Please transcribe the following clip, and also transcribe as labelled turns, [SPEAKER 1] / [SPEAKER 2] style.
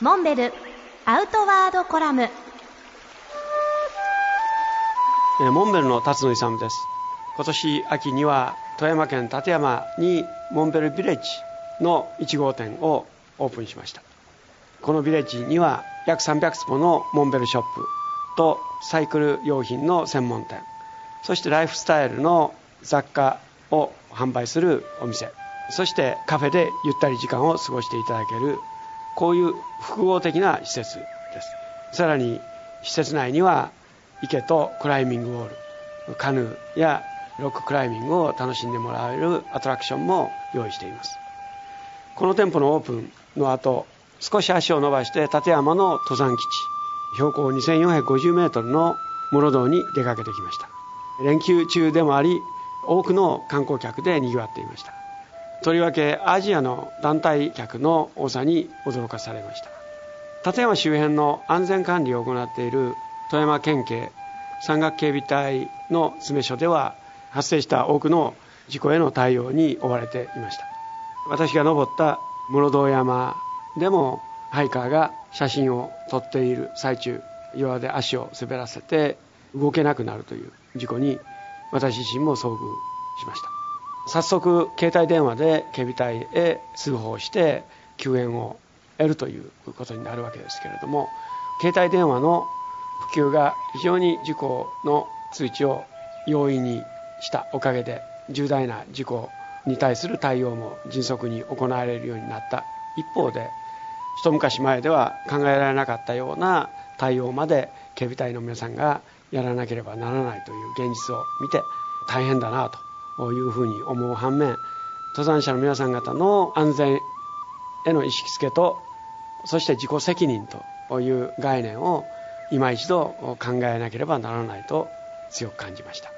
[SPEAKER 1] モンベルアウトワードコラム。
[SPEAKER 2] モンベルの辰野勇です。今年秋には富山県立山にモンベルビレッジの1号店をオープンしました。このビレッジには約300坪のモンベルショップとサイクル用品の専門店そしてライフスタイルの雑貨を販売するお店そしてカフェでゆったり時間を過ごしていただけるこういう複合的な施設です。さらに施設内には池とクライミングウォールカヌーやロッククライミングを楽しんでもらえるアトラクションも用意しています。この店舗のオープンの後少し足を伸ばして立山の登山基地標高2450メートルの室堂に出かけてきました。連休中でもあり多くの観光客で賑わっていました。とりわけアジアの団体客の多さに驚かされました。立山周辺の安全管理を行っている富山県警山岳警備隊の詰め所では発生した多くの事故への対応に追われていました。私が登った室堂山でもハイカーが写真を撮っている最中岩で足を滑らせて動けなくなるという事故に私自身も遭遇しました。早速携帯電話で警備隊へ通報して救援を得るということになるわけですけれども携帯電話の普及が非常に事故の通知を容易にしたおかげで重大な事故に対する対応も迅速に行われるようになった一方で一昔前では考えられなかったような対応まで警備隊の皆さんがやらなければならないという現実を見て大変だなと。いうふうに思う反面登山者の皆さん方の安全への意識付けとそして自己責任という概念を今一度考えなければならないと強く感じました。